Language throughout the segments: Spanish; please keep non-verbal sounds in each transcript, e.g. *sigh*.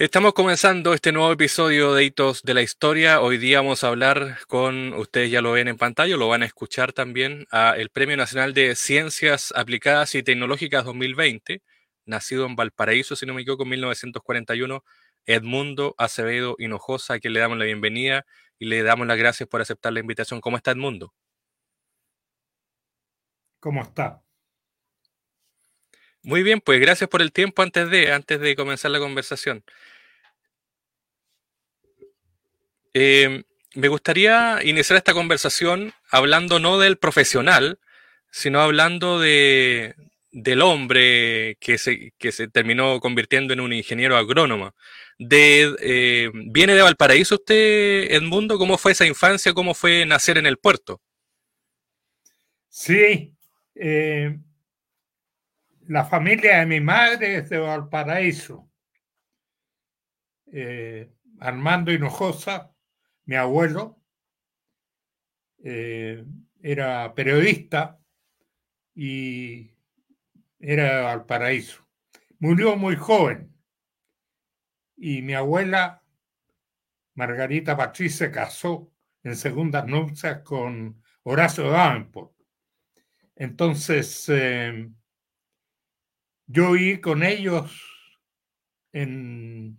Estamos comenzando este nuevo episodio de Hitos de la Historia. Hoy día vamos a hablar con, ustedes ya lo ven en pantalla, lo van a escuchar también, a el Premio Nacional de Ciencias Aplicadas y Tecnológicas 2020, nacido en Valparaíso, si no me equivoco, en 1941, Edmundo Acevedo Hinojosa, a quien le damos la bienvenida y le damos las gracias por aceptar la invitación. ¿Cómo está Edmundo? ¿Cómo está? Muy bien, pues gracias por el tiempo antes de, antes de comenzar la conversación. Em, me gustaría iniciar esta conversación hablando no del profesional, sino hablando de, del hombre que se, que se terminó convirtiendo en un ingeniero agrónomo. De, eh, ¿Viene de Valparaíso usted, Edmundo? ¿Cómo fue esa infancia? ¿Cómo fue nacer en el puerto? Sí, eh, la familia de mi madre es de Valparaíso. Eh, Armando Hinojosa, mi abuelo, eh, era periodista y era de Valparaíso. Murió muy joven y mi abuela, Margarita Patricia, se casó en segundas nupcias con Horacio Davenport. Entonces, eh, yo vi con ellos en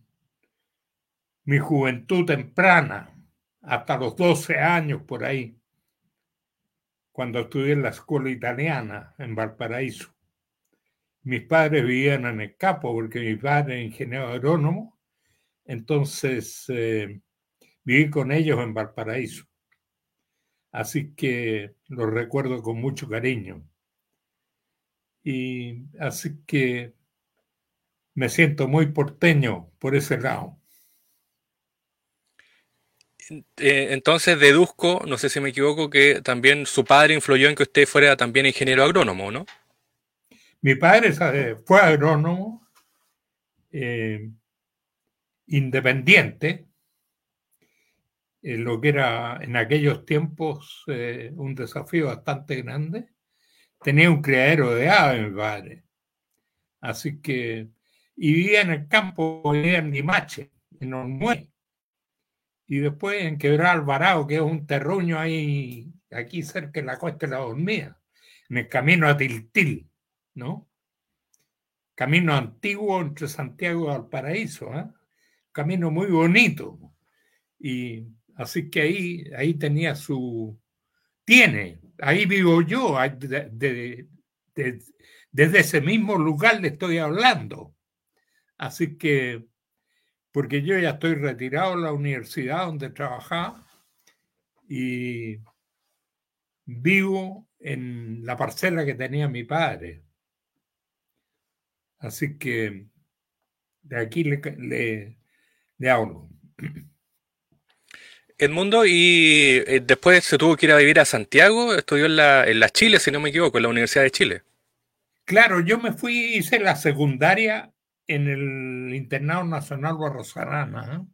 mi juventud temprana, hasta los 12 años por ahí, cuando estudié en la escuela italiana en Valparaíso. Mis padres vivían en el Capo porque mi padre es ingeniero agrónomo, entonces eh, viví con ellos en Valparaíso. Así que los recuerdo con mucho cariño. Y así que me siento muy porteño por ese lado. Eh, entonces deduzco, no sé si me equivoco, que también su padre influyó en que usted fuera también ingeniero agrónomo, ¿no? Mi padre fue agrónomo eh, independiente, lo que era en aquellos tiempos eh, un desafío bastante grande tenía un criadero de aves, mi padre. Así que, y vivía en el campo, vivía en Limache, en Ormue. Y después en Quebrar Alvarado, que es un terruño ahí, aquí cerca de la costa de la Dormida, en el camino a Tiltil, ¿no? Camino antiguo entre Santiago y Valparaíso, ¿eh? Camino muy bonito. Y así que ahí, ahí tenía su, tiene ahí vivo yo, desde ese mismo lugar le estoy hablando. Así que, porque yo ya estoy retirado de la universidad donde trabajaba y vivo en la parcela que tenía mi padre. Así que de aquí le, le, le hablo. Edmundo, y eh, después se tuvo que ir a vivir a Santiago, estudió en la, en Chile, si no me equivoco, en la Universidad de Chile. Claro, yo me fui, hice la secundaria en el Internado Nacional Barrosarana ¿eh?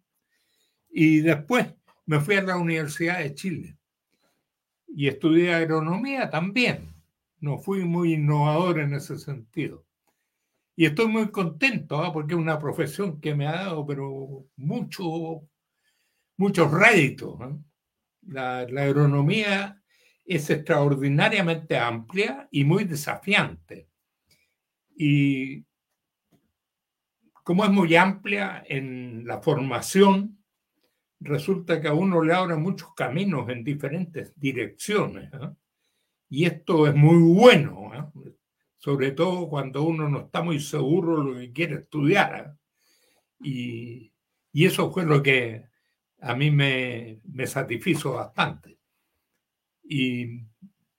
y después me fui a la Universidad de Chile y estudié agronomía también. No fui muy innovador en ese sentido. Y estoy muy contento ¿eh? porque es una profesión que me ha dado pero mucho muchos réditos. La, agronomía es extraordinariamente amplia y muy desafiante. Y como es muy amplia en la formación, resulta que a uno le abre muchos caminos en diferentes direcciones. Y esto es muy bueno, sobre todo cuando uno no está muy seguro de lo que quiere estudiar. Y, y eso fue lo que a mí me, satisfizo bastante. Y,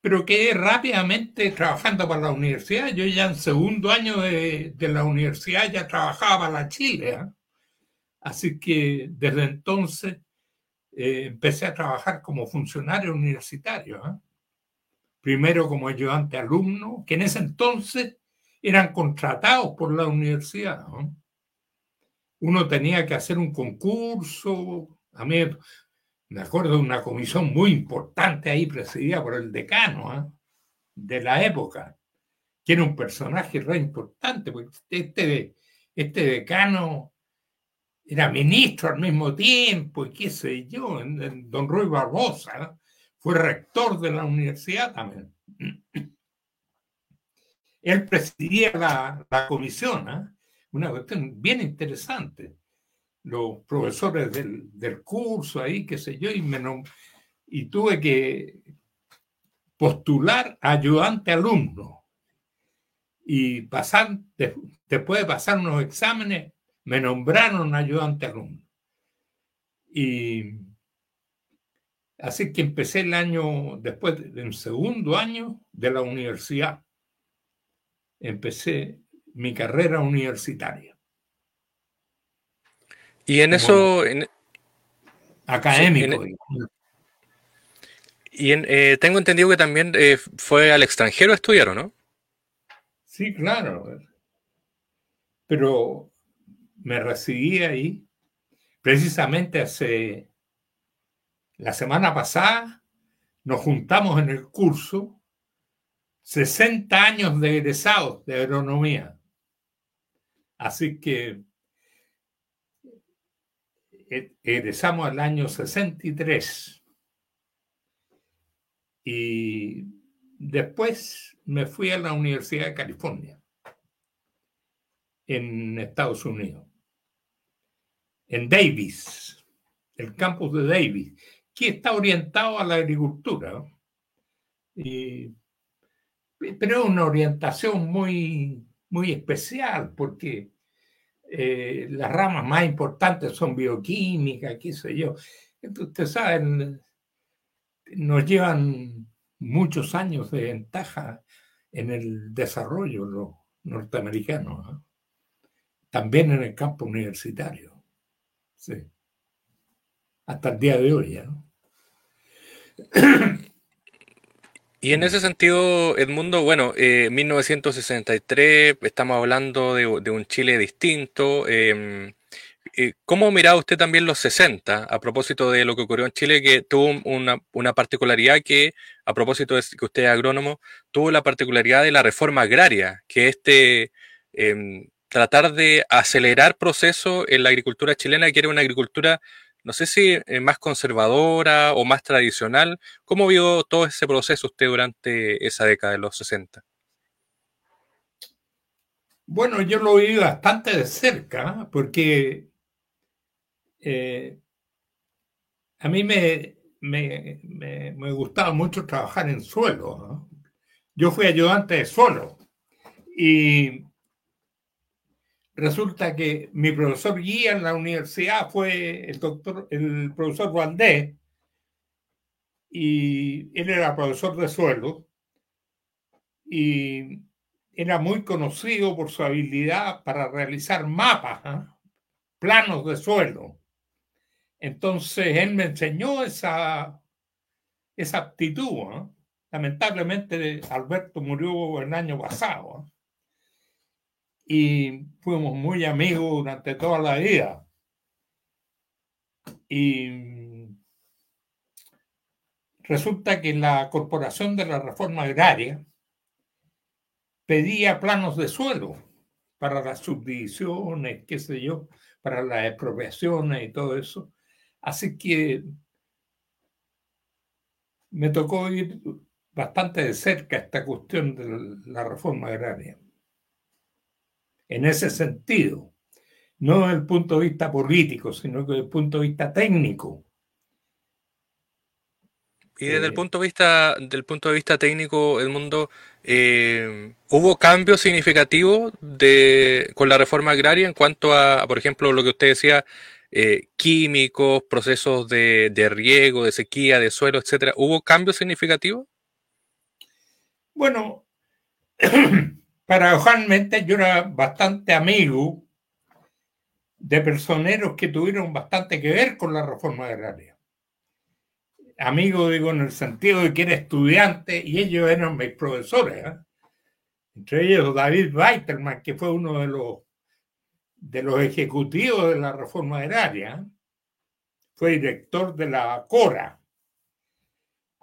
pero quedé rápidamente trabajando para la universidad. Yo ya en segundo año de, la universidad ya trabajaba para la Chile. ¿eh? Así que desde entonces eh, empecé a trabajar como funcionario universitario. ¿eh? Primero como ayudante alumno, que en ese entonces eran contratados por la universidad. Uno tenía que hacer un concurso, a mí me acuerdo de una comisión muy importante ahí presidida por el decano ¿ah? de la época, que era un personaje re importante, porque este, este decano era ministro al mismo tiempo y qué sé yo, don Ruy Barbosa fue rector de la universidad también. Él presidía la, comisión, ¿eh? una cuestión bien interesante. Los profesores del, curso ahí, qué sé yo, y, y tuve que postular ayudante alumno. Y pasar, después de pasar unos exámenes, me nombraron ayudante alumno. Y así que empecé el año, después del segundo año de la universidad, empecé mi carrera universitaria. Y en eso... académico. y eh, tengo entendido que también eh, fue al extranjero a estudiar, no? Sí, claro. Pero me recibí ahí precisamente hace la semana pasada nos juntamos en el curso 60 años de egresados de agronomía. Así que egresamos al año 63. Y después me fui a la Universidad de California, en Estados Unidos en Davis, el campus de Davis, que está orientado a la agricultura. pero es una orientación muy, muy especial porque eh, las ramas más importantes son bioquímica, qué sé yo. Entonces, ustedes saben, nos llevan muchos años de ventaja en el desarrollo los norteamericanos, también en el campo universitario. Sí. Hasta el día de hoy ya, Y en ese sentido, Edmundo, bueno, eh, 1963, estamos hablando de, un Chile distinto. Em, eh, ¿Cómo miraba usted también los 60 a propósito de lo que ocurrió en Chile, que tuvo una, particularidad que, a propósito de que usted es agrónomo, tuvo la particularidad de la reforma agraria, que este em, tratar de acelerar procesos en la agricultura chilena, que era una agricultura, no sé si eh, más conservadora o más tradicional. ¿Cómo vio todo ese proceso usted durante esa década de los 60? Bueno, yo lo vi bastante de cerca porque eh, a mí me, me, gustaba mucho trabajar en suelo. Yo fui ayudante de suelo y resulta que mi profesor guía en la universidad fue el doctor, el profesor Valdés, y él era profesor de suelo, y era muy conocido por su habilidad para realizar mapas, ¿ah? planos de suelo. Entonces él me enseñó esa, esa aptitud. ¿ah? Lamentablemente Alberto murió el año pasado. ¿ah? Y fuimos muy amigos durante toda la vida. Y resulta que la Corporación de la Reforma Agraria pedía planos de suelo para las subdivisiones, qué sé yo, para las expropiaciones y todo eso. Así que me tocó ir bastante de cerca esta cuestión de la reforma agraria en ese sentido, no desde el punto de vista político, sino desde el punto de vista técnico. Y desde el eh, punto de vista, del punto de vista técnico, el mundo eh, hubo cambios significativos de, con la reforma agraria en cuanto a, por ejemplo, lo que usted decía, eh, químicos, procesos de, de, riego, de sequía, de suelo, etcétera. ¿Hubo cambios significativos? Bueno, *clears throat* Paradojalmente yo era bastante amigo de personeros que tuvieron bastante que ver con la reforma agraria. Amigo, digo, en el sentido de que era estudiante y ellos eran mis profesores. ¿eh? Entre ellos David Weiterman, que fue uno de los, de los ejecutivos de la reforma agraria. ¿eh? Fue director de la CORA.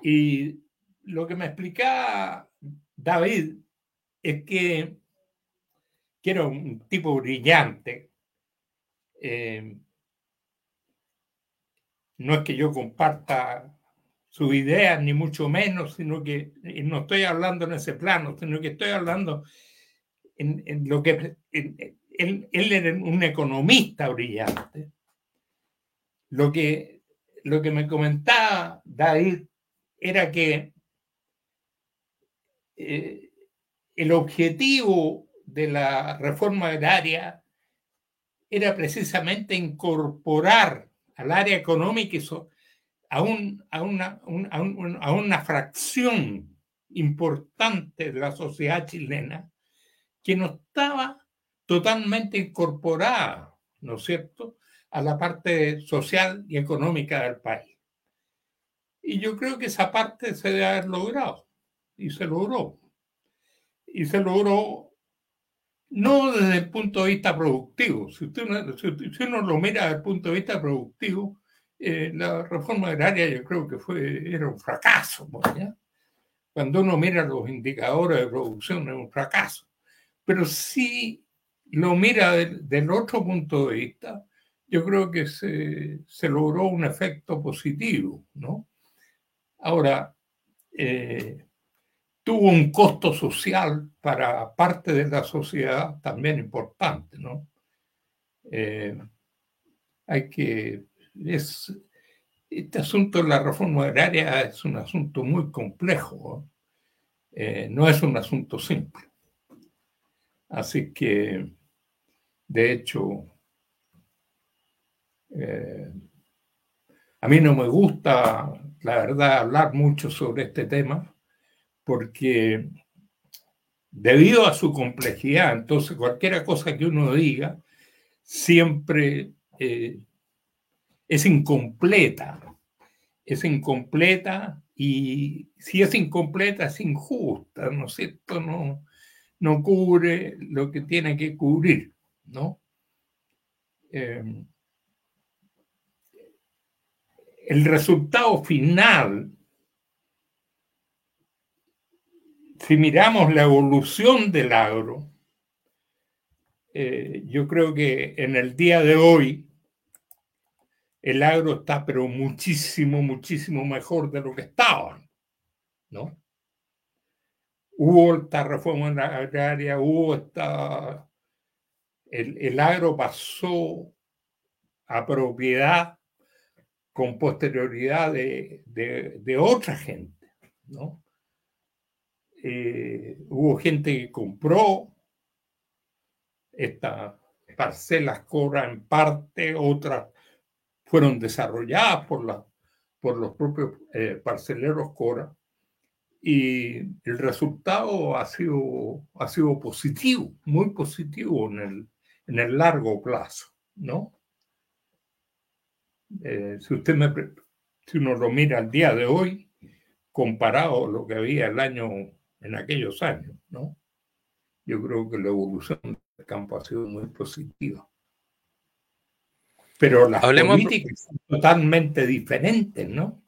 Y lo que me explicaba David es que, era un tipo brillante, eh, no es que yo comparta su idea, ni mucho menos, sino que no estoy hablando en ese plano, sino que estoy hablando en, lo que él, él, era un economista brillante. Lo que, lo que me comentaba David era que eh, el objetivo de la reforma agraria era precisamente incorporar al área económica a, un, a, una, a, una fracción importante de la sociedad chilena que no estaba totalmente incorporada, ¿no es cierto?, a la parte social y económica del país. Y yo creo que esa parte se debe haber logrado, y se logró. Y se logró no desde el punto de vista productivo. Si, usted, si uno lo mira desde el punto de vista productivo, eh, la reforma agraria yo creo que fue, era un fracaso. Cuando uno mira los indicadores de producción es un fracaso. Pero si lo mira del, otro punto de vista, yo creo que se, se logró un efecto positivo. ¿no? Ahora, eh, tuvo un costo social para parte de la sociedad también importante, ¿no? Eh, hay que... Es, este asunto de la reforma agraria es un asunto muy complejo, eh, no es un asunto simple. Así que, de hecho, eh, a mí no me gusta, la verdad, hablar mucho sobre este tema, porque debido a su complejidad, entonces cualquier cosa que uno diga siempre eh, es incompleta, es incompleta y si es incompleta es injusta, ¿no es cierto? No, no cubre lo que tiene que cubrir, ¿no? Eh, el resultado final si miramos la evolución del agro, eh, yo creo que en el día de hoy el agro está pero muchísimo, muchísimo mejor de lo que estaba, ¿no? Hubo esta reforma agraria, hubo esta... El, el agro pasó a propiedad con posterioridad de, de, de otra gente, ¿no? Eh, hubo gente que compró estas parcelas Cora en parte, otras fueron desarrolladas por, la, por los propios eh, parceleros Cora y el resultado ha sido, ha sido positivo, muy positivo en el, en el largo plazo, ¿no? Eh, si usted me, si uno lo mira al día de hoy, comparado a lo que había el año en aquellos años, ¿no? Yo creo que la evolución del campo ha sido muy positiva. Pero las políticas son totalmente diferentes, ¿no?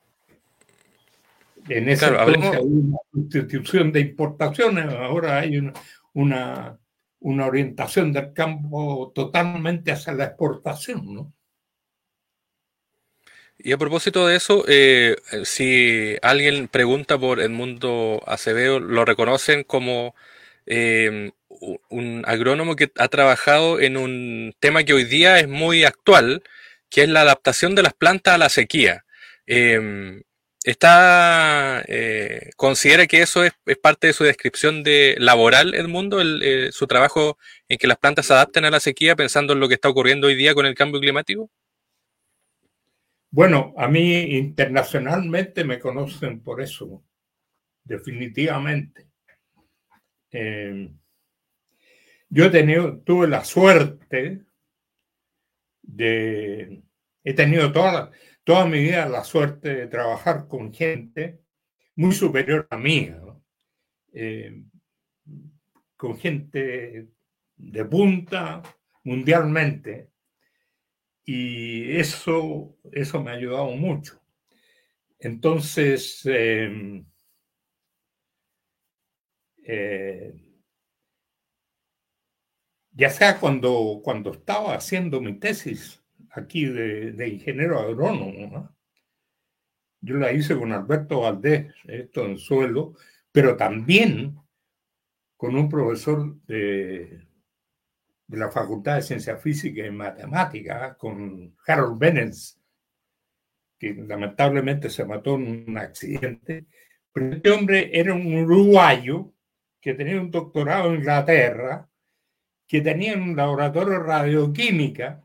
En ese entonces hay una sustitución de importaciones, ahora hay una, una, una orientación del campo totalmente hacia la exportación, ¿no? Y a propósito de eso, eh, si alguien pregunta por Edmundo Acevedo, lo reconocen como eh, un agrónomo que ha trabajado en un tema que hoy día es muy actual, que es la adaptación de las plantas a la sequía. Eh, ¿Está, considera que eso es, parte de su descripción de laboral, Edmundo, su trabajo en que las plantas se adapten a la sequía pensando en lo que está ocurriendo hoy día con el cambio climático? Bueno, a mí internacionalmente me conocen por eso, definitivamente. Eh, yo he tenido, tuve la suerte de, he tenido toda, toda mi vida la suerte de trabajar con gente muy superior a mí, eh, con gente de punta mundialmente y eso, eso me ha ayudado mucho. Entonces, em, eh, ya sea cuando, cuando estaba haciendo mi tesis aquí de, ingeniero agrónomo, Yo la hice con Alberto Valdés, esto en suelo, pero también con un profesor de, de la Facultad de Ciencias Físicas y Matemáticas, con Harold Bennett, que lamentablemente se mató en un accidente. Pero este hombre era un uruguayo que tenía un doctorado en Inglaterra, que tenía un laboratorio de radioquímica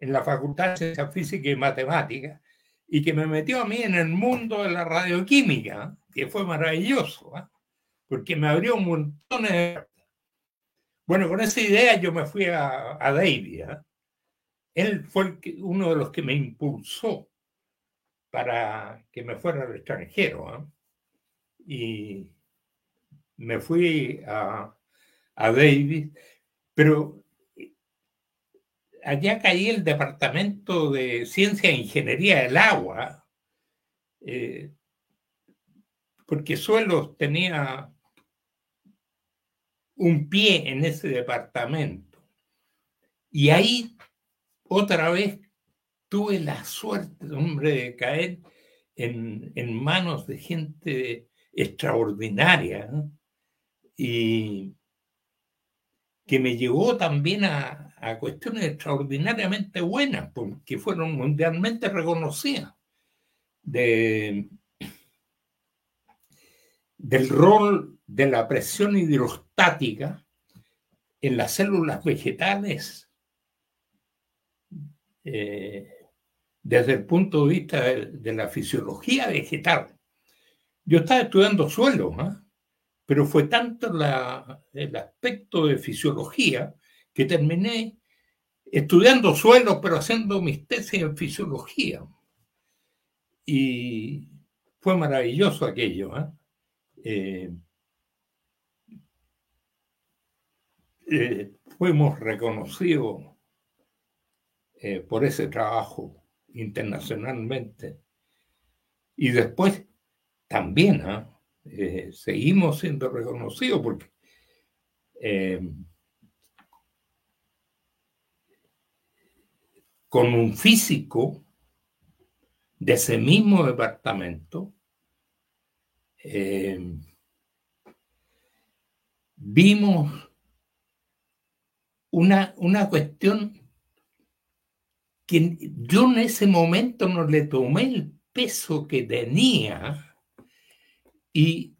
en la Facultad de Ciencias Físicas y Matemáticas, y que me metió a mí en el mundo de la radioquímica, que fue maravilloso, ¿eh? porque me abrió un montón de bueno, con esa idea yo me fui a, a. ¿eh? Él fue uno de los que me impulsó para que me fuera al extranjero. ¿eh? Y me fui a, a David, pero allá caí el departamento de ciencia e ingeniería del agua, eh, porque Suelos tenía un pie en ese departamento. Y ahí otra vez tuve la suerte, hombre, de caer en, manos de gente extraordinaria y que me llevó también a, a, cuestiones extraordinariamente buenas, porque fueron mundialmente reconocidas, de, del rol de la presión hidrostática en las células vegetales eh, desde el punto de vista de, la fisiología vegetal. Yo estaba estudiando suelo, ¿ah? pero fue tanto el aspecto de fisiología que terminé estudiando suelo, pero haciendo mis tesis en fisiología. Y fue maravilloso aquello. ¿ah? Eh, Eh, fuimos reconocidos eh, por ese trabajo internacionalmente. Y después también ¿ah? seguimos siendo reconocidos porque con un físico de ese mismo departamento, vimos una, una cuestión que yo en ese momento no le tomé el peso que tenía, y,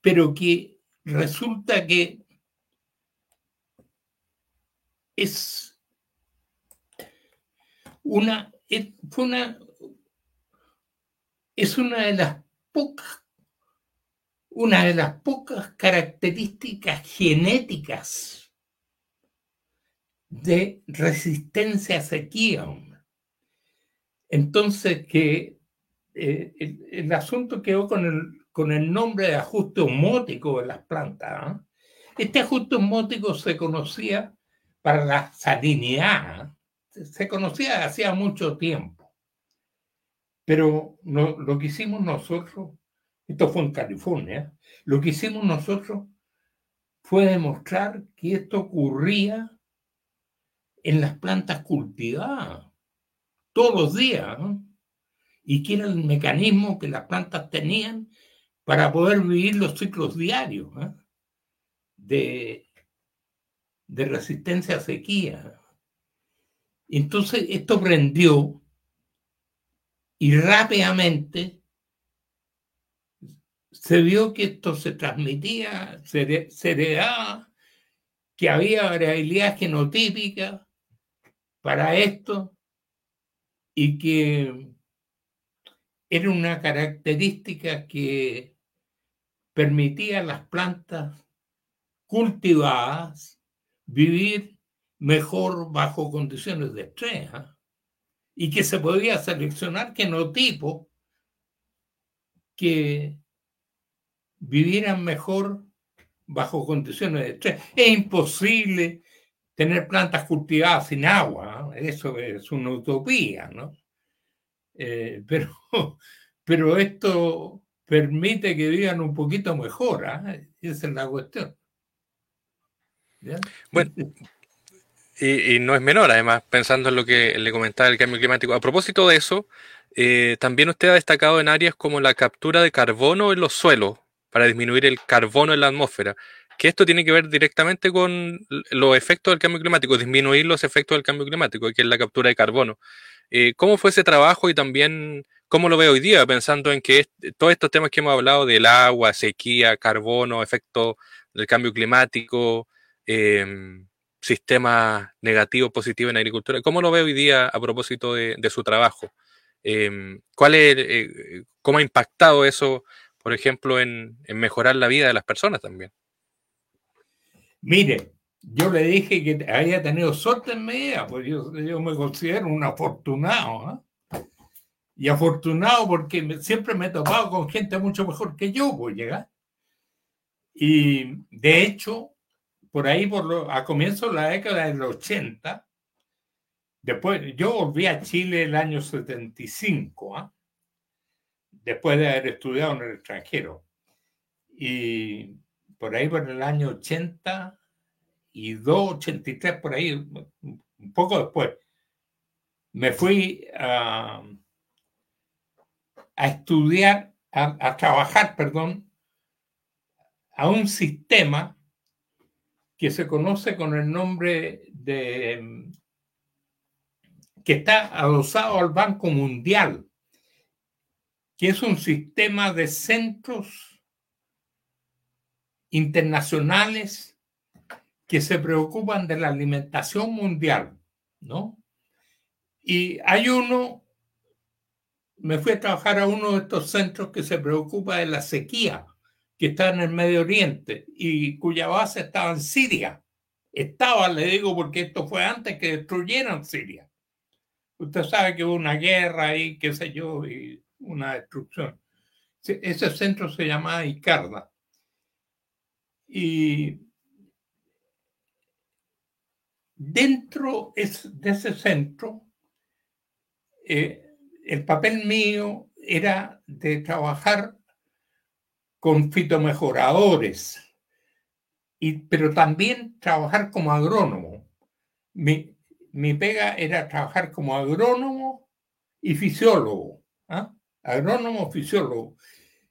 pero que resulta que es una, es, una, es una de las pocas, una de las pocas características genéticas de resistencia a sequía. Entonces, que eh, el, asunto quedó con el, con el nombre de ajuste osmótico de las plantas. ¿ah? Este ajuste osmótico se conocía para la salinidad, se conocía hacía mucho tiempo. Pero lo que hicimos nosotros, esto fue en California, lo que hicimos nosotros fue demostrar que esto ocurría en las plantas cultivadas todos los días y que era el mecanismo que las plantas tenían para poder vivir los ciclos diarios de, de resistencia a sequía. Entonces esto prendió y rápidamente se vio que esto se transmitía, se, se heredaba, que había variabilidad genotípica, para esto y que era una característica que permitía a las plantas cultivadas vivir mejor bajo condiciones de estrés y que se podía seleccionar genotipos que vivieran mejor bajo condiciones de estrés. Es imposible tener plantas cultivadas sin agua, eso es una utopía, ¿no? Eh, *laughs* pero, pero esto permite que vivan un poquito mejor, ¿eh? esa es la cuestión. Bueno, y, no es menor, además, pensando en lo que le comentaba el cambio climático. A propósito de eso, eh, también usted ha destacado en áreas como la captura de carbono en los suelos para disminuir el carbono en la atmósfera, que esto tiene que ver directamente con los efectos del cambio climático, disminuir los efectos del cambio climático, que es la captura de carbono. Eh, ¿Cómo fue ese trabajo y también cómo lo veo hoy día, pensando en que todos estos temas que hemos hablado del agua, sequía, carbono, efecto del cambio climático, em, sistemas negativos, positivos en agricultura, ¿cómo lo veo hoy día a propósito de, su trabajo? Em, ¿cuál es, eh, ¿Cómo ha impactado eso, por ejemplo, en, mejorar la vida de las personas también? Mire, yo le dije que había tenido suerte en mi vida, pues yo, me considero un afortunado. Y afortunado porque siempre me he topado con gente mucho mejor que yo, pues llegar. Y de hecho, por ahí, por a comienzos de la década del 80, después, yo volví a Chile el año 75, ¿ah? Después de haber estudiado en el extranjero. Y por ahí, por el año 80 y 83, por ahí, un poco después, me fui a, a estudiar, a, trabajar, perdón, a un sistema que se conoce con el nombre de que está adosado al Banco Mundial, que es un sistema de centros internacionales que se preocupan de la alimentación mundial, ¿no? Y hay uno me fui a trabajar a uno de estos centros que se preocupa de la sequía que está en el Medio Oriente y cuya base estaba en Siria. Estaba, le digo, porque esto fue antes que destruyeran Siria. Usted sabe que hubo una guerra ahí, qué sé yo, y una destrucción. Ese centro se llamaba Icarda. Y dentro de ese centro, eh, el papel mío era de trabajar con fitomejoradores, y, pero también trabajar como agrónomo. Mi, pega era trabajar como agrónomo y fisiólogo. ¿ah? Agrónomo, fisiólogo.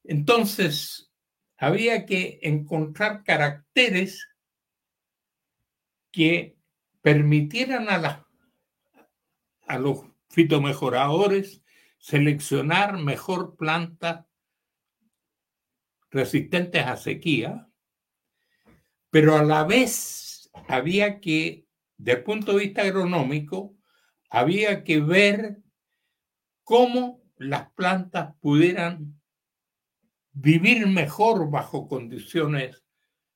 Entonces, había que encontrar caracteres que permitieran a, a los fitomejoradores seleccionar mejor plantas resistentes a sequía, pero a la vez había que, desde el punto de vista agronómico, había que ver cómo las plantas pudieran vivir mejor bajo condiciones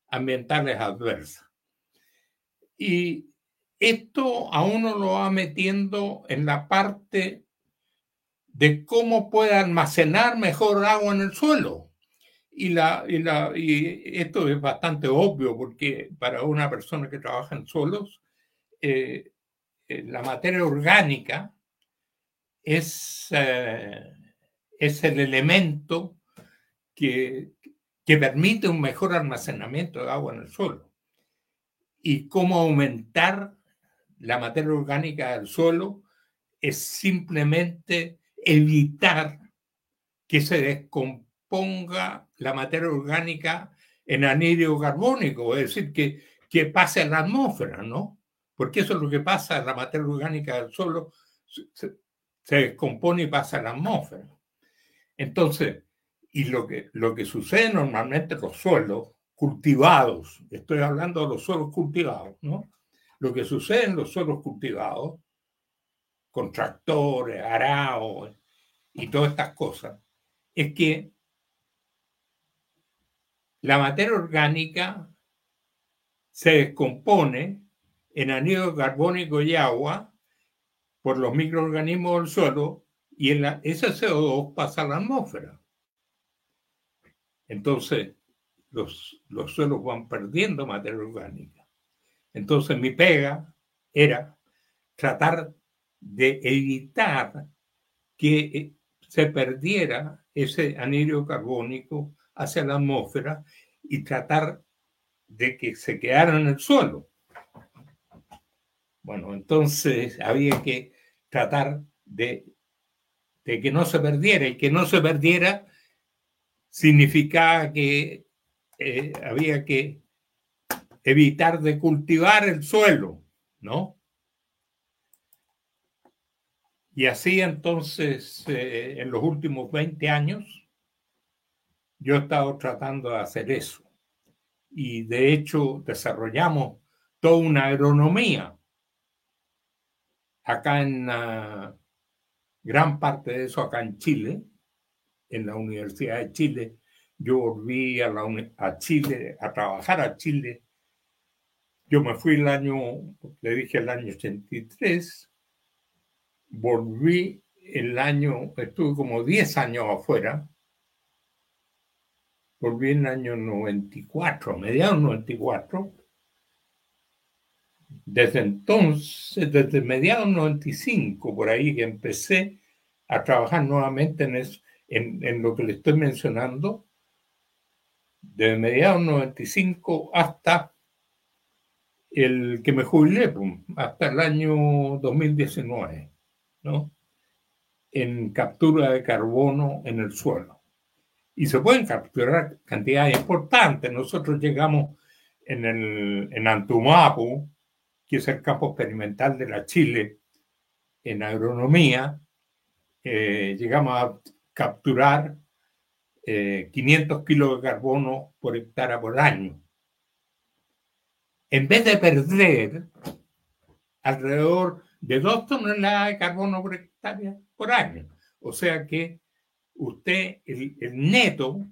ambientales adversas. Y esto a uno lo va metiendo en la parte de cómo puede almacenar mejor agua en el suelo. Y, la, y, la, y esto es bastante obvio porque para una persona que trabaja en suelos, eh, eh, la materia orgánica es, eh, es el elemento que, que permite un mejor almacenamiento de agua en el suelo. Y cómo aumentar la materia orgánica del suelo es simplemente evitar que se descomponga la materia orgánica en anhídrido carbónico, es decir, que, que pase a la atmósfera, ¿no? Porque eso es lo que pasa, la materia orgánica del suelo se descompone y pasa a la atmósfera. Entonces, y lo que, lo que sucede normalmente en los suelos cultivados, estoy hablando de los suelos cultivados, ¿no? Lo que sucede en los suelos cultivados con tractores, araos y todas estas cosas, es que la materia orgánica se descompone en anhídrido carbónico y agua por los microorganismos del suelo y en la, ese CO2 pasa a la atmósfera. Entonces, los, los suelos van perdiendo materia orgánica. Entonces, mi pega era tratar de evitar que eh, se perdiera ese anhídrido carbónico hacia la atmósfera y tratar de que se quedara en el suelo. Bueno, entonces había que tratar de, que no se perdiera y que no se perdiera significaba que eh, había que evitar de cultivar el suelo, ¿no? Y así entonces, eh, en los últimos 20 años, yo he estado tratando de hacer eso. Y de hecho desarrollamos toda una agronomía acá en gran parte de eso acá en Chile, en la Universidad de Chile. Yo volví a, a Chile, a trabajar a Chile. Yo me fui el año, le dije el año 83, volví el año, estuve como 10 años afuera, volví en el año 94, mediados 94. Desde entonces, desde mediados 95, por ahí que empecé a trabajar nuevamente en, eso, en, en lo que le estoy mencionando, desde mediados 95 hasta el que me jubilé, hasta el año 2019, ¿no? En captura de carbono en el suelo y se pueden capturar cantidades importantes. Nosotros llegamos en, el, en Antumapu, que es el campo experimental de la Chile en agronomía, eh, llegamos a capturar 500 eh, kilos de carbono por hectárea por año. En vez de perder alrededor de 2 toneladas de carbono por hectárea por año. O sea que usted, el, neto,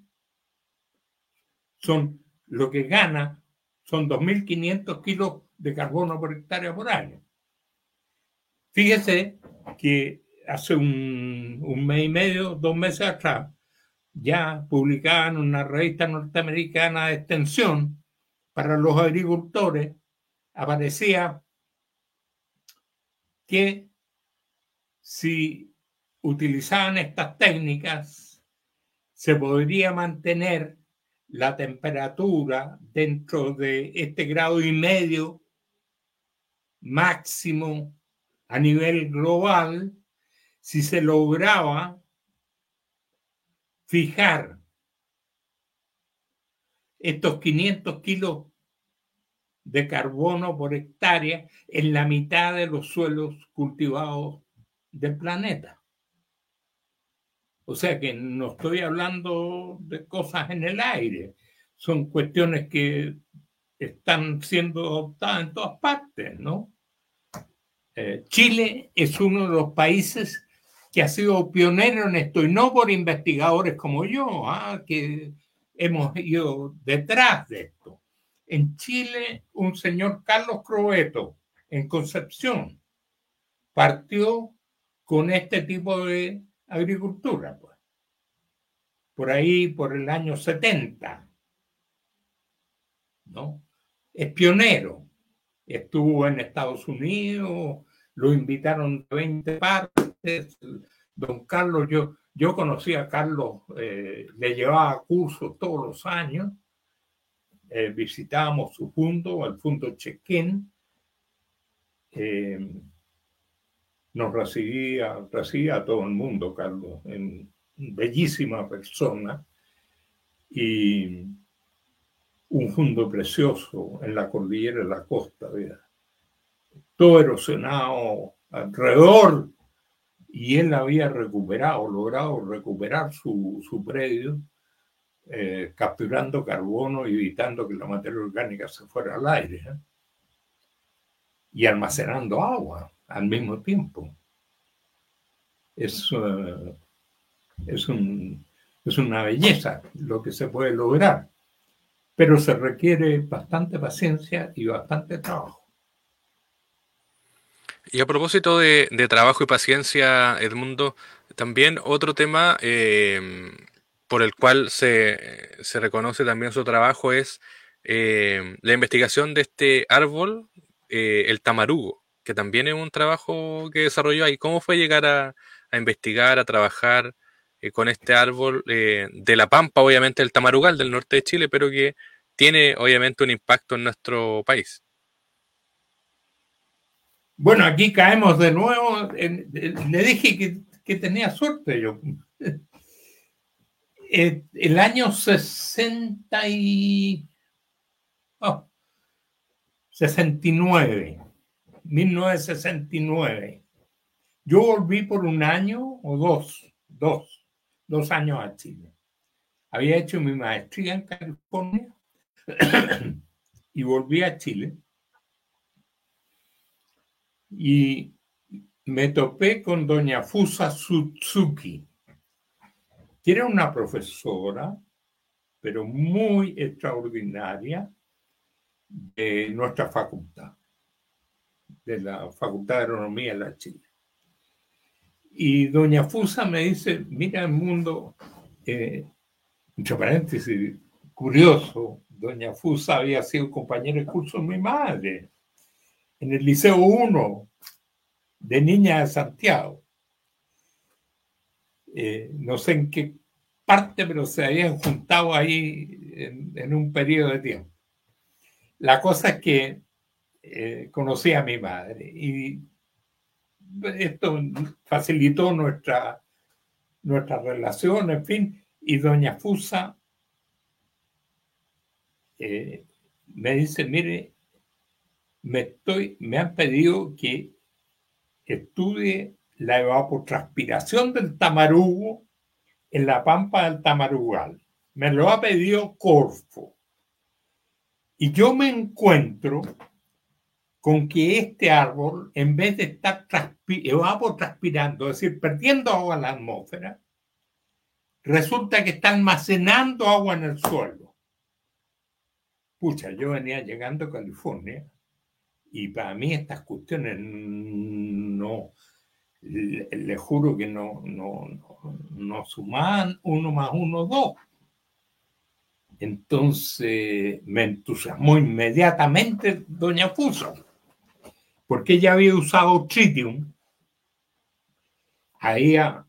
son lo que gana, son 2.500 kilos de carbono por hectárea por año. Fíjese que hace un, mes y medio, dos meses atrás, ya publicaban una revista norteamericana de extensión para los agricultores, aparecía que si utilizaban estas técnicas, se podría mantener la temperatura dentro de este grado y medio máximo a nivel global si se lograba fijar estos 500 kilos de carbono por hectárea en la mitad de los suelos cultivados del planeta. O sea que no estoy hablando de cosas en el aire, son cuestiones que están siendo adoptadas en todas partes, ¿no? Eh, Chile es uno de los países que ha sido pionero en esto y no por investigadores como yo, ¿ah? que hemos ido detrás de esto. En Chile, un señor Carlos Croeto, en Concepción, partió con este tipo de agricultura, pues. Por ahí, por el año 70, ¿no? Es pionero. Estuvo en Estados Unidos, lo invitaron de 20 partes. Don Carlos, yo, yo conocí a Carlos, eh, le llevaba cursos todos los años. Eh, visitábamos su punto, el punto Chequín. Eh, nos recibía, recibía a todo el mundo, Carlos, en bellísima persona y un fondo precioso en la cordillera de la costa, todo erosionado alrededor y él había recuperado, logrado recuperar su, su predio, eh, capturando carbono y evitando que la materia orgánica se fuera al aire ¿eh? y almacenando agua al mismo tiempo. Es, eh, es, un, es una belleza lo que se puede lograr, pero se requiere bastante paciencia y bastante trabajo. Y a propósito de, trabajo y paciencia, Edmundo, también otro tema eh, por el cual se, se, reconoce también su trabajo es eh, la investigación de este árbol, el tamarugo que también es un trabajo que desarrolló ahí. ¿Cómo fue llegar a, investigar, a trabajar eh, con este árbol eh, de la Pampa, obviamente el Tamarugal del norte de Chile, pero que tiene obviamente un impacto en nuestro país? Bueno, aquí caemos de nuevo. le dije que tenía suerte yo. *laughs* Eh, el año 60 y... 69, 1969. Yo volví por un año o dos, dos, dos años a Chile. Había hecho mi maestría en California *clears throat* y volví a Chile. Y me topé con doña Fusa Sutsuki, que era una profesora, pero muy extraordinaria de nuestra facultad, de la Facultad de Agronomía de la Chile. Y doña Fusa me dice, mira el mundo, eh, entre paréntesis, curioso, doña Fusa había sido compañera de curso de mi madre en el Liceo 1 de Niña de Santiago. Eh, no sé en qué parte, pero se habían juntado ahí en, un periodo de tiempo. La cosa es que eh, conocí a mi madre y esto facilitó nuestra, relación, en fin, y doña Fusa eh, me dice, mire, me, estoy, me han pedido que estudie la evapotranspiración del tamarugo en la pampa del tamarugal. Me lo ha pedido Corfo. Y yo me encuentro con que este árbol, en vez de estar evapotranspirando, es decir, perdiendo agua en la atmósfera, resulta que está almacenando agua en el suelo. Pucha, yo venía llegando a California y para mí estas cuestiones no, le, juro que no, no, no, suman uno más uno, dos. Entonces me entusiasmó inmediatamente doña Fuso, porque ella había usado tritium, había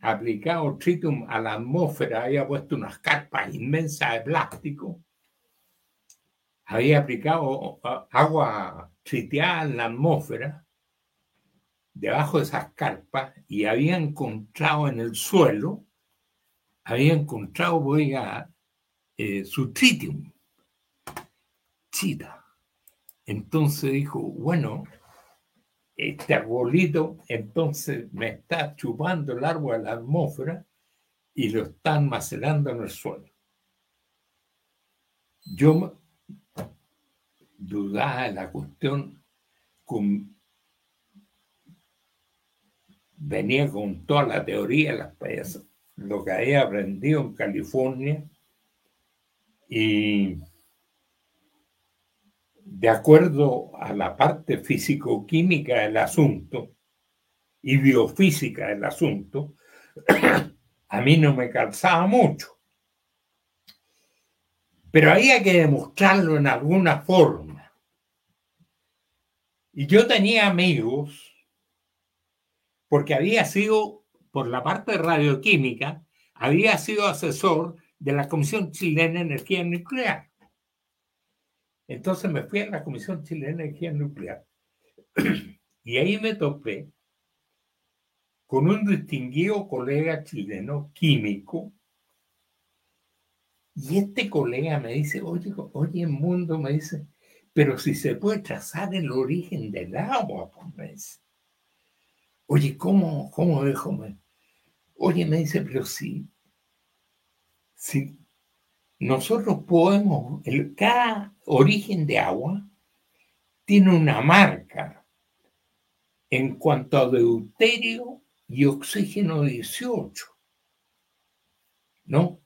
aplicado tritium a la atmósfera, había puesto unas carpas inmensas de plástico, había aplicado agua triteada en la atmósfera, debajo de esas carpas, y había encontrado en el suelo, había encontrado, oiga, eh, su tritium, chita. Entonces dijo, bueno, este arbolito entonces me está chupando el árbol de la atmósfera y lo está almacenando en el suelo. Yo dudaba de la cuestión, venía con toda la teoría, las, lo que había aprendido en California y de acuerdo a la parte físico-química del asunto y biofísica del asunto, *clears throat* a mí no me calzaba mucho. Pero había que demostrarlo en alguna forma. Y yo tenía amigos, porque había sido, por la parte de radioquímica, había sido asesor de la Comisión Chilena de Energía Nuclear. Entonces me fui a la Comisión Chilena de Energía Nuclear. *clears throat* Y ahí me topé con un distinguido colega chileno químico. Y este colega me dice, oye, oye, mundo, me dice, pero si se puede trazar el origen del agua, pues Oye, ¿cómo, cómo dejo? Oye, me dice, pero si, si nosotros podemos, el, cada origen de agua tiene una marca en cuanto a deuterio y oxígeno 18. ¿No?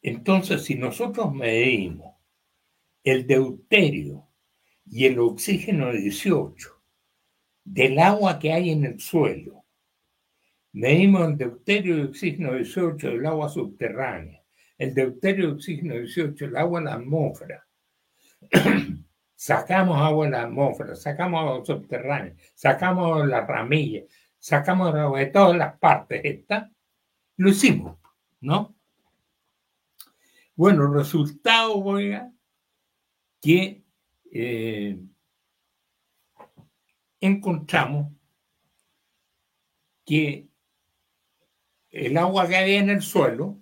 Entonces, si nosotros medimos el deuterio y el oxígeno 18 del agua que hay en el suelo, medimos el deuterio y oxígeno 18 del agua subterránea, el deuterio y oxígeno 18 del agua en la atmósfera, *clears throat* sacamos agua en la atmósfera, sacamos agua subterránea, sacamos la ramilla, sacamos agua de todas las partes estas, lo hicimos, ¿no? Bueno, el resultado, oiga, que eh, encontramos que el agua que había en el suelo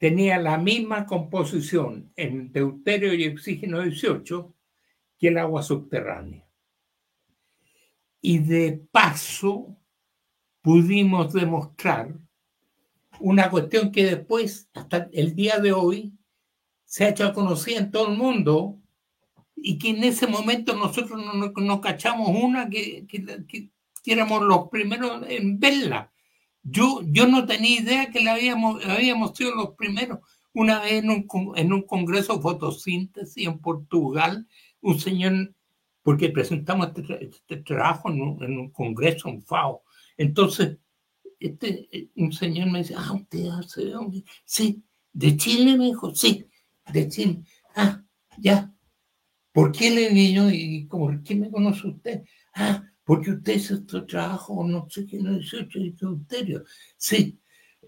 tenía la misma composición en deuterio y oxígeno 18 que el agua subterránea. Y de paso pudimos demostrar una cuestión que después, hasta el día de hoy, se ha hecho conocida en todo el mundo y que en ese momento nosotros no, no cachamos una que, que, éramos los primeros en verla. Yo, yo no tenía idea que la habíamos, habíamos sido los primeros. Una vez en un, en un congreso fotosíntesis en Portugal, un señor, porque presentamos este, este trabajo en un, en un, congreso en FAO. Entonces, este, un señor me dice, ah, usted hace de dónde? Sí, de Chile, me dijo, sí, de Chile. Ah, ya, ¿Por qué le vino y por qué me conoce usted? Ah, porque usted hizo este trabajo, no sé qué, no 18 de deuterio. Sí.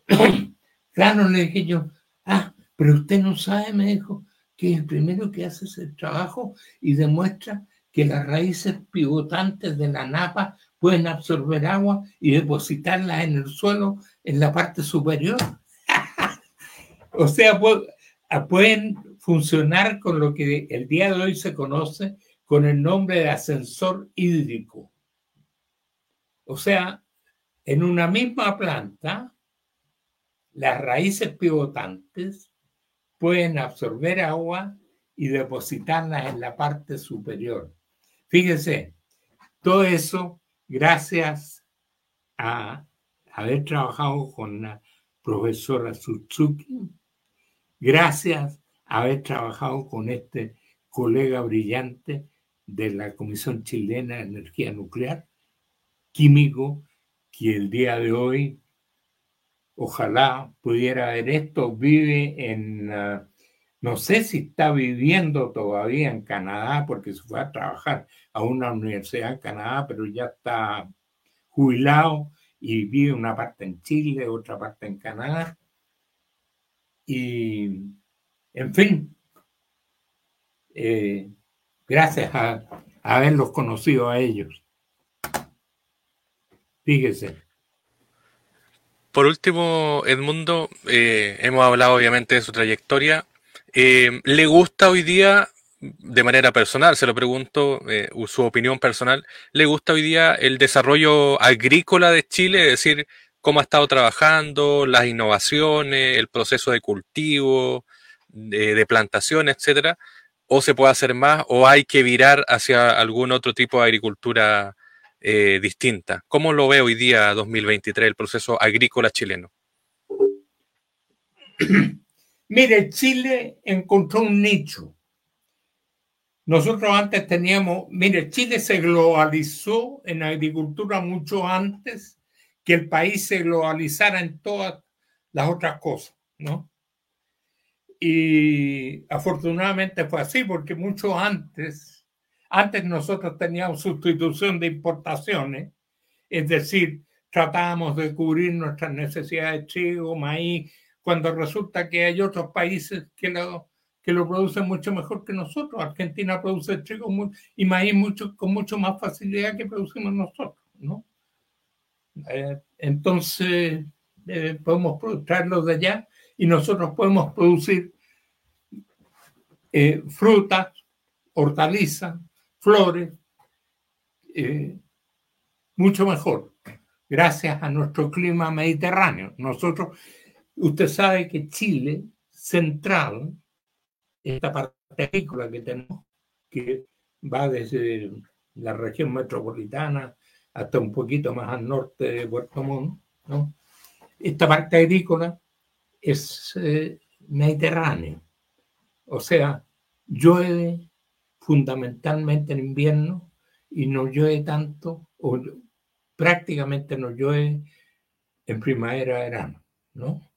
*clears throat* claro, le dije yo, ah, pero usted no sabe, me dijo, que el primero que hace ese trabajo y demuestra que las raíces pivotantes de la napa pueden absorber agua y depositarla en el suelo en la parte superior. *laughs* o sea, pueden funcionar con lo que el día de hoy se conoce con el nombre de ascensor hídrico. O sea, en una misma planta, las raíces pivotantes pueden absorber agua y depositarla en la parte superior. Fíjense, todo eso gracias a haber trabajado con la profesora Suzuki, gracias haber trabajado con este colega brillante de la Comisión Chilena de Energía Nuclear, químico, que el día de hoy, ojalá pudiera ver esto, vive en, ah, no sé si está viviendo todavía en Canadá, porque se fue a trabajar a una universidad en Canadá, pero ya está jubilado y vive una parte en Chile, otra parte en Canadá. Y en fin, eh, gracias a, haberlos conocido a ellos. Fíjese. Por último, Edmundo, eh, hemos hablado obviamente de su trayectoria. Eh, ¿Le gusta hoy día, de manera personal, se lo pregunto, su opinión personal, ¿le gusta hoy día el desarrollo agrícola de Chile? Es decir, cómo ha estado trabajando, las innovaciones, el proceso de cultivo, de, plantación, etcétera, o se puede hacer más, o hay que virar hacia algún otro tipo de agricultura eh, distinta. ¿Cómo lo ve hoy día 2023 el proceso agrícola chileno? *clears throat* Mire, Chile encontró un nicho. Nosotros antes teníamos, mire, Chile se globalizó en agricultura mucho antes que el país se globalizara en todas las otras cosas, ¿no? Y afortunadamente fue así, porque mucho antes, antes nosotros teníamos sustitución de importaciones, es decir, tratábamos de cubrir nuestras necesidades de trigo, maíz, cuando resulta que hay otros países que lo, que lo producen mucho mejor que nosotros. Argentina produce trigo y maíz mucho, con mucho más facilidad que producimos nosotros, ¿no? Eh, entonces, eh, podemos traerlos de allá y nosotros podemos producir eh, frutas, hortalizas, flores, eh, mucho mejor, gracias a nuestro clima mediterráneo. Nosotros, usted sabe que Chile central, esta parte agrícola que tenemos, que va desde la región metropolitana hasta un poquito más al norte de Puerto Montt, ¿no? esta parte agrícola es eh, mediterránea. O sea, llueve fundamentalmente en invierno y no llueve tanto, o prácticamente no llueve en primavera, verano, ¿no?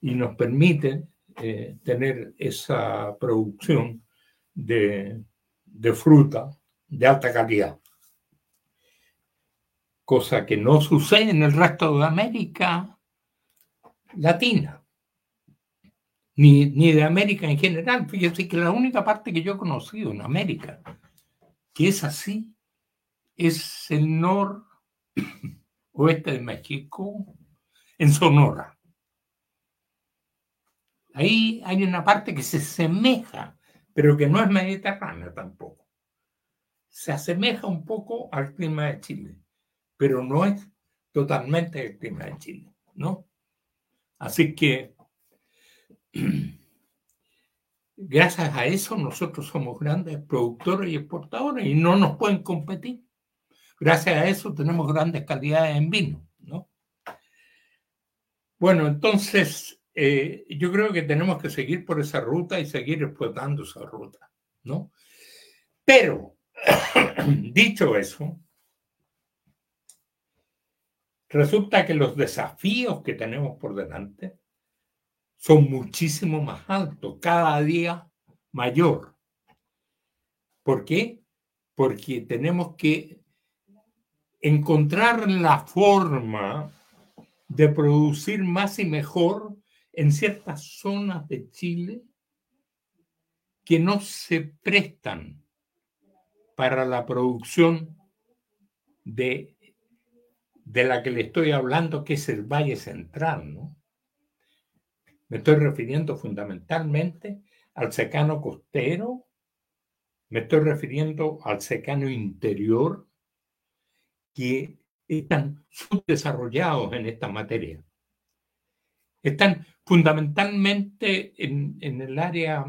Y nos permite eh, tener esa producción de, de fruta de alta calidad cosa que no sucede en el resto de América Latina, ni, ni de América en general. Fíjese que la única parte que yo he conocido en América que es así es el *coughs* oeste de México, en Sonora. Ahí hay una parte que se semeja, pero que no es mediterránea tampoco. Se asemeja un poco al clima de Chile, pero no es totalmente el clima de Chile, ¿no? Así que *clears throat* gracias a eso nosotros somos grandes productores y exportadores y no nos pueden competir. Gracias a eso tenemos grandes calidades en vino, ¿no? Bueno, entonces eh, yo creo que tenemos que seguir por esa ruta y seguir explotando esa ruta, ¿no? Pero, *clears throat* dicho eso, resulta que los desafíos que tenemos por delante son muchísimo más altos, cada día mayor. ¿Por qué? Porque tenemos que encontrar la forma de producir más y mejor en ciertas zonas de Chile que no se prestan para la producción de, de la que le estoy hablando, que es el Valle Central, ¿no? Me estoy refiriendo fundamentalmente al secano costero, me estoy refiriendo al secano interior, que están subdesarrollados en esta materia. Están fundamentalmente en, el área,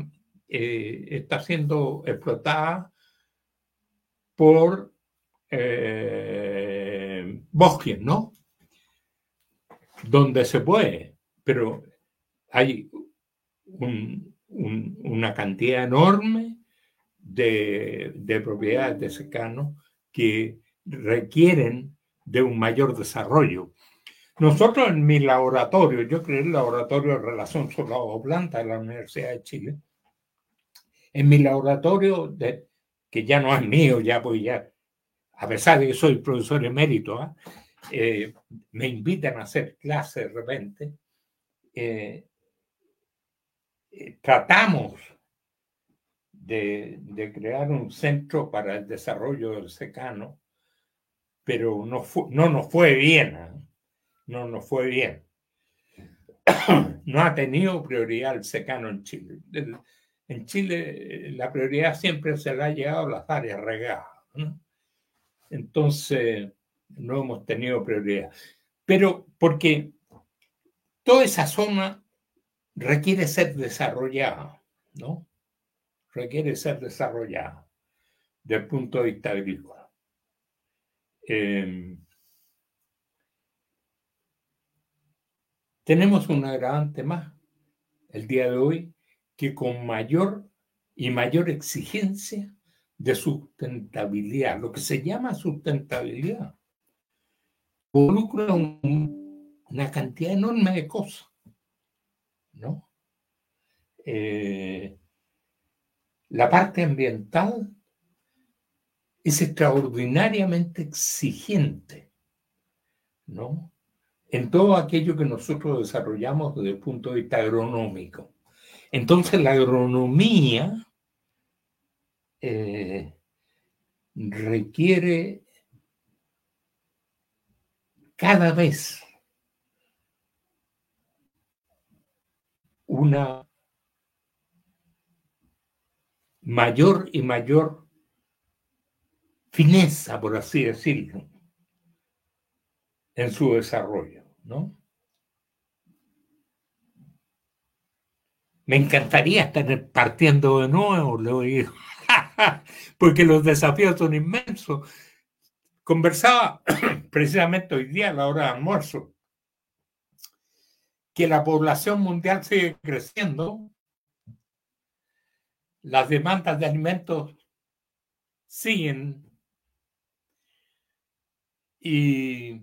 eh, está siendo explotada por eh, bosques, ¿no? Donde se puede, pero hay una cantidad enorme de, propiedades de secano que requieren de un mayor desarrollo. Nosotros en mi laboratorio, yo creé el laboratorio de relación soldado-planta de la Universidad de Chile, en mi laboratorio, de, que ya no es mío, ya pues ya, a pesar de que soy profesor emérito, ¿ah? eh, me invitan a hacer clases de repente, eh, eh, tratamos de, crear un centro para el desarrollo del secano, pero no, no nos fue bien, ¿eh? no nos fue bien. *coughs* No ha tenido prioridad el secano en Chile. En Chile eh, la prioridad siempre se le ha llegado a las áreas regadas. Entonces, no hemos tenido prioridad. Pero porque toda esa zona requiere ser desarrollada, ¿no? Requiere ser desarrollada desde el punto de vista agrícola. Em, tenemos un agravante más el día de hoy que con mayor y mayor exigencia de sustentabilidad, lo que se llama sustentabilidad, involucra una cantidad enorme de cosas. ¿No? Eh, la parte ambiental es extraordinariamente exigente, ¿no? En todo aquello que nosotros desarrollamos desde el punto de vista agronómico. Entonces la agronomía eh, requiere cada vez una mayor y mayor fineza, por así decirlo, en su desarrollo, ¿no? Me encantaría estar partiendo de nuevo, le *laughs* porque los desafíos son inmensos. Conversaba *coughs* precisamente hoy día a la hora de almuerzo que la población mundial sigue creciendo, las demandas de alimentos siguen y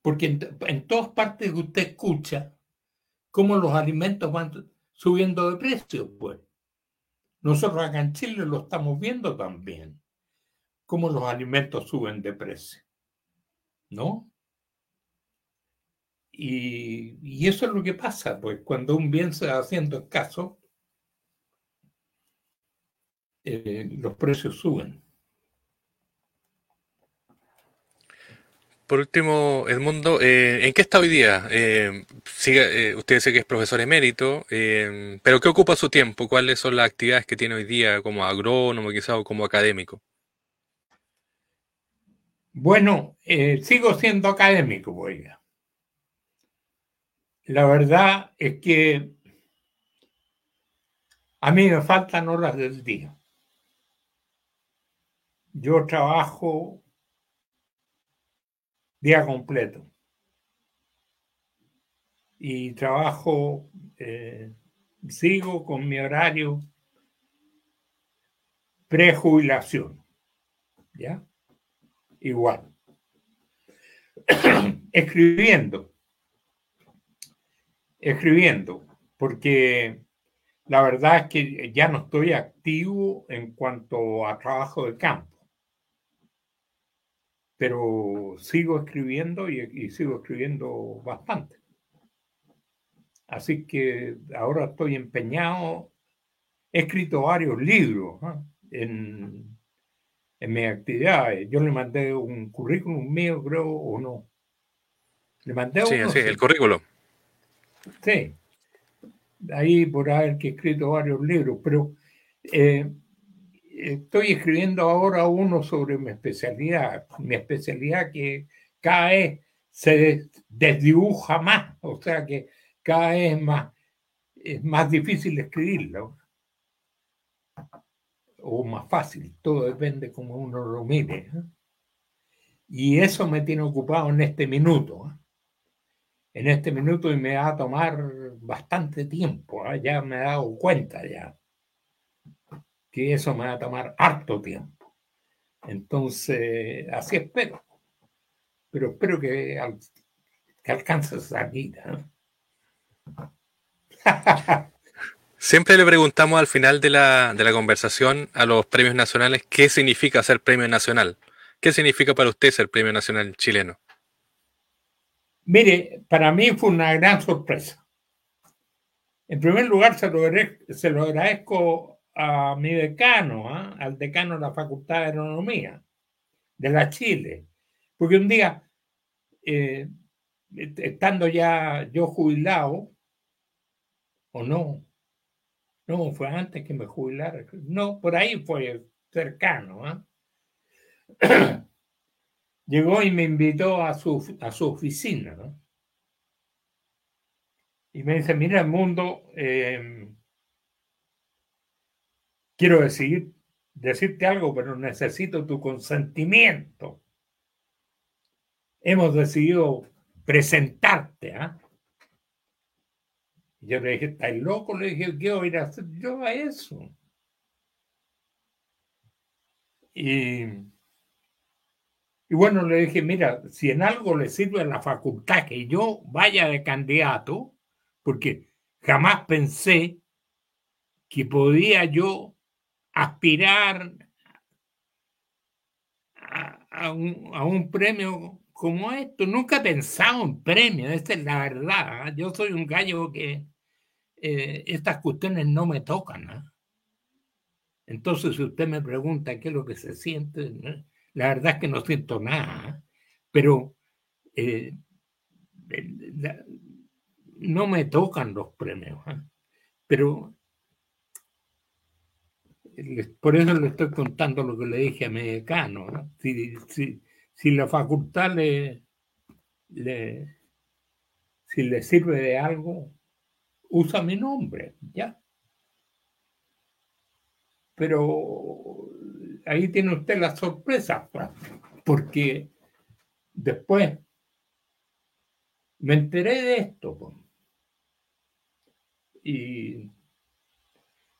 porque en, todas partes usted escucha cómo los alimentos van subiendo de precio, pues. Nosotros acá en Chile lo estamos viendo también, cómo los alimentos suben de precio, ¿no? Y, eso es lo que pasa, pues cuando un bien se va haciendo escaso, eh, los precios suben. Por último, Edmundo, eh, ¿en qué está hoy día? Eh, sigue, eh, usted dice que es profesor emérito, pero ¿qué ocupa su tiempo? ¿Cuáles son las actividades que tiene hoy día como agrónomo quizá o como académico? Bueno, sigo siendo académico, oiga. La verdad es que a mí me faltan horas del día. Yo trabajo día completo. Y trabajo, eh, sigo con mi horario prejubilación. ¿Ya? Igual. *clears throat* escribiendo. Escribiendo. Porque la verdad es que ya no estoy activo en cuanto a trabajo de campo pero sigo escribiendo y, y, sigo escribiendo bastante. Así que ahora estoy empeñado, he escrito varios libros ¿eh? en, en mis actividades. Yo le mandé un currículum mío, creo, o no. Le mandé sí, uno, sí, el currículum. Sí, ahí por haber que escrito varios libros, pero eh, estoy escribiendo ahora uno sobre mi especialidad, mi especialidad que cada vez se desdibuja más, o sea que cada vez es más, es más difícil escribirlo, o más fácil, todo depende como uno lo mire. ¿eh? Y eso me tiene ocupado en este minuto. En este minuto y me va a tomar bastante tiempo, ¿eh? ya me he dado cuenta ya que eso me va a tomar harto tiempo. Entonces, así espero. Pero espero que, al, que alcance esa vida. *laughs* Siempre le preguntamos al final de la, de la, conversación a los premios nacionales qué significa ser premio nacional. ¿Qué significa para usted ser premio nacional chileno? Mire, para mí fue una gran sorpresa. En primer lugar, se lo, agradezco a mi decano, ¿eh? al decano de la Facultad de Agronomía de la Chile, porque un día, eh, estando ya yo jubilado, o no, no, fue antes que me jubilara, no, por ahí fue cercano, ¿eh? *clears throat* llegó y me invitó a su, a su oficina, ¿no? Y me dice, mira, el mundo, eh, quiero decir, decirte algo, pero necesito tu consentimiento. Hemos decidido presentarte. ¿ah? Yo le dije, ¿estás loco? Le dije, ¿qué voy a hacer yo a eso? Y, y bueno, le dije, mira, si en algo le sirve a la facultad que yo vaya de candidato, porque jamás pensé que podía yo aspirar a, un, a, un, premio como esto. Nunca he pensado en premio, esta es la verdad. ¿eh? Yo soy un gallo que eh, estas cuestiones no me tocan. ¿eh? Entonces, si usted me pregunta qué es lo que se siente. La verdad es que no siento nada, pero eh, no me tocan los premios. Pero por eso le estoy contando lo que le dije a mi si, si, la facultad le, le, si le sirve de algo, usa mi nombre, ya. Pero ahí tiene usted la sorpresa, porque después me enteré de esto. Y,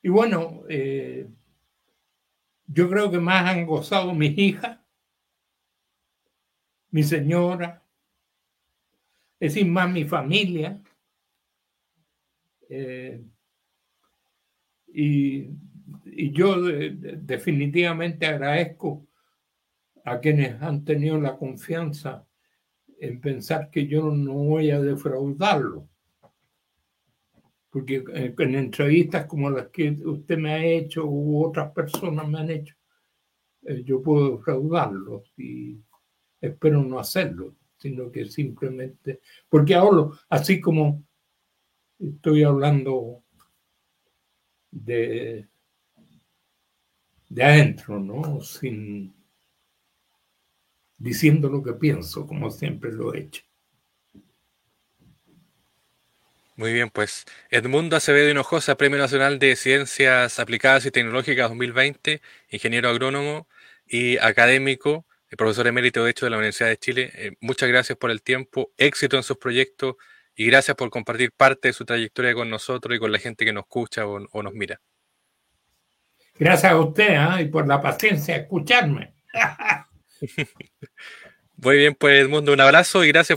y bueno, eh, yo creo que más han gozado mis hijas, mi señora, es decir, más mi familia. Eh, y, y, yo de, de, definitivamente agradezco a quienes han tenido la confianza en pensar que yo no voy a defraudarlo. Porque en entrevistas como las que usted me ha hecho u otras personas me han hecho, eh, yo puedo defraudarlos y, espero no hacerlo, sino que simplemente, porque ahora, así como estoy hablando de, de adentro, ¿no? Sin diciendo lo que pienso, como siempre lo he hecho. Muy bien, pues Edmundo Acevedo Hinojosa, Premio Nacional de Ciencias Aplicadas y Tecnológicas 2020, ingeniero agrónomo y académico, profesor emérito de hecho de la Universidad de Chile. Eh, muchas gracias por el tiempo, éxito en sus proyectos y gracias por compartir parte de su trayectoria con nosotros y con la gente que nos escucha o, nos mira. Gracias a usted ¿ah? y por la paciencia de escucharme. *laughs* Muy bien, pues Edmundo, un abrazo y gracias